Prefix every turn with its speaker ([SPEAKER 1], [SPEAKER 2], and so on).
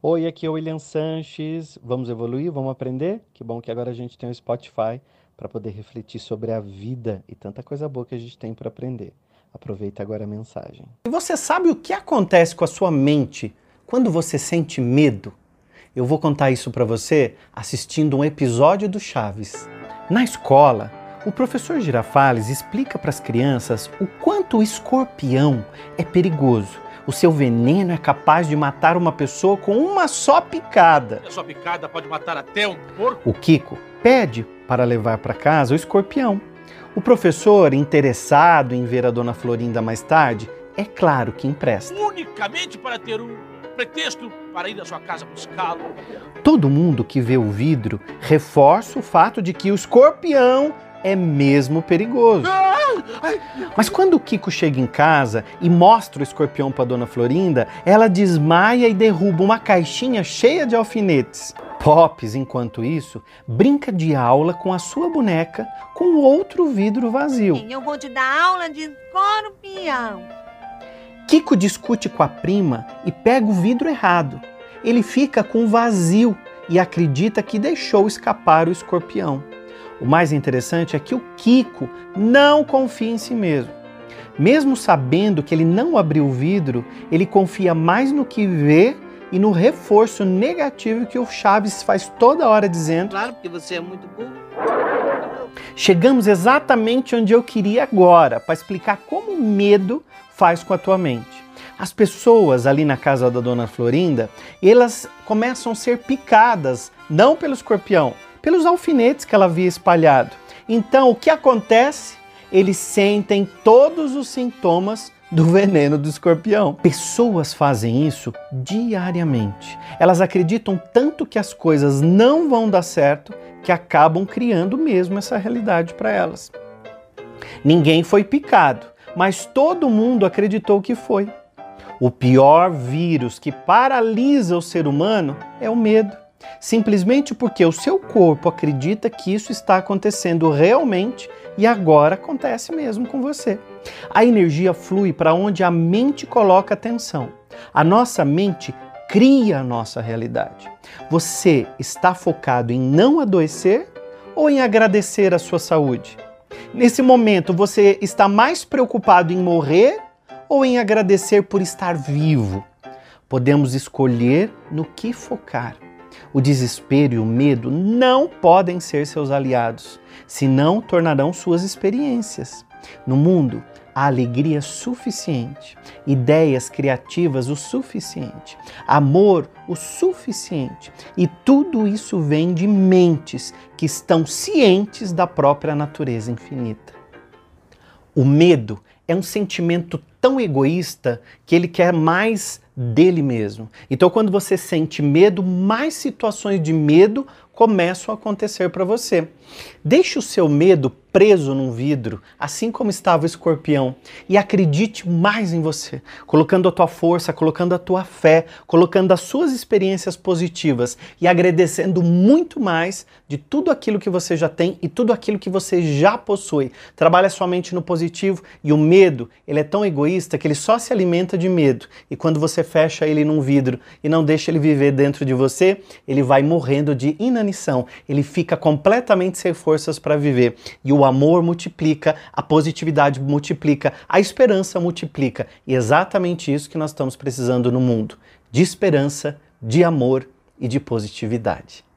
[SPEAKER 1] Oi, aqui é o William Sanches. Vamos evoluir? Vamos aprender? Que bom que agora a gente tem o Spotify para poder refletir sobre a vida e tanta coisa boa que a gente tem para aprender. Aproveita agora a mensagem.
[SPEAKER 2] E você sabe o que acontece com a sua mente quando você sente medo? Eu vou contar isso para você assistindo um episódio do Chaves. Na escola, o professor Girafales explica para as crianças o quanto o escorpião é perigoso. O seu veneno é capaz de matar uma pessoa com uma só picada.
[SPEAKER 3] A sua picada pode matar até um porco.
[SPEAKER 2] O Kiko pede para levar para casa o escorpião. O professor, interessado em ver a dona Florinda mais tarde, é claro que empresta.
[SPEAKER 3] Unicamente para ter um pretexto para ir à sua casa buscá-lo.
[SPEAKER 2] Todo mundo que vê o vidro reforça o fato de que o escorpião é mesmo perigoso. Mas quando o Kiko chega em casa e mostra o escorpião para Dona Florinda, ela desmaia e derruba uma caixinha cheia de alfinetes. Pops, enquanto isso, brinca de aula com a sua boneca com outro vidro vazio.
[SPEAKER 4] Eu vou te dar aula de escorpião.
[SPEAKER 2] Kiko discute com a prima e pega o vidro errado. Ele fica com o vazio e acredita que deixou escapar o escorpião. O mais interessante é que o Kiko não confia em si mesmo. Mesmo sabendo que ele não abriu o vidro, ele confia mais no que vê e no reforço negativo que o Chaves faz toda hora dizendo.
[SPEAKER 5] Claro, porque você é muito burro.
[SPEAKER 2] Chegamos exatamente onde eu queria agora, para explicar como o medo faz com a tua mente. As pessoas ali na casa da dona Florinda, elas começam a ser picadas, não pelo escorpião, pelos alfinetes que ela havia espalhado. Então, o que acontece? Eles sentem todos os sintomas do veneno do escorpião. Pessoas fazem isso diariamente. Elas acreditam tanto que as coisas não vão dar certo que acabam criando mesmo essa realidade para elas. Ninguém foi picado, mas todo mundo acreditou que foi. O pior vírus que paralisa o ser humano é o medo. Simplesmente porque o seu corpo acredita que isso está acontecendo realmente e agora acontece mesmo com você. A energia flui para onde a mente coloca atenção. A nossa mente cria a nossa realidade. Você está focado em não adoecer ou em agradecer a sua saúde? Nesse momento, você está mais preocupado em morrer ou em agradecer por estar vivo? Podemos escolher no que focar. O desespero e o medo não podem ser seus aliados, senão tornarão suas experiências. No mundo, há alegria suficiente, ideias criativas o suficiente, amor o suficiente. E tudo isso vem de mentes que estão cientes da própria natureza infinita. O medo é um sentimento tão egoísta que ele quer mais dele mesmo. Então, quando você sente medo, mais situações de medo começam a acontecer para você. Deixe o seu medo preso num vidro, assim como estava o escorpião, e acredite mais em você, colocando a tua força, colocando a tua fé, colocando as suas experiências positivas e agradecendo muito mais de tudo aquilo que você já tem e tudo aquilo que você já possui. Trabalha somente no positivo e o medo, ele é tão egoísta que ele só se alimenta de medo. E quando você fecha ele num vidro e não deixa ele viver dentro de você, ele vai morrendo de inanição. Ele fica completamente sem forças para viver. E o amor multiplica, a positividade multiplica, a esperança multiplica. E é exatamente isso que nós estamos precisando no mundo: de esperança, de amor e de positividade.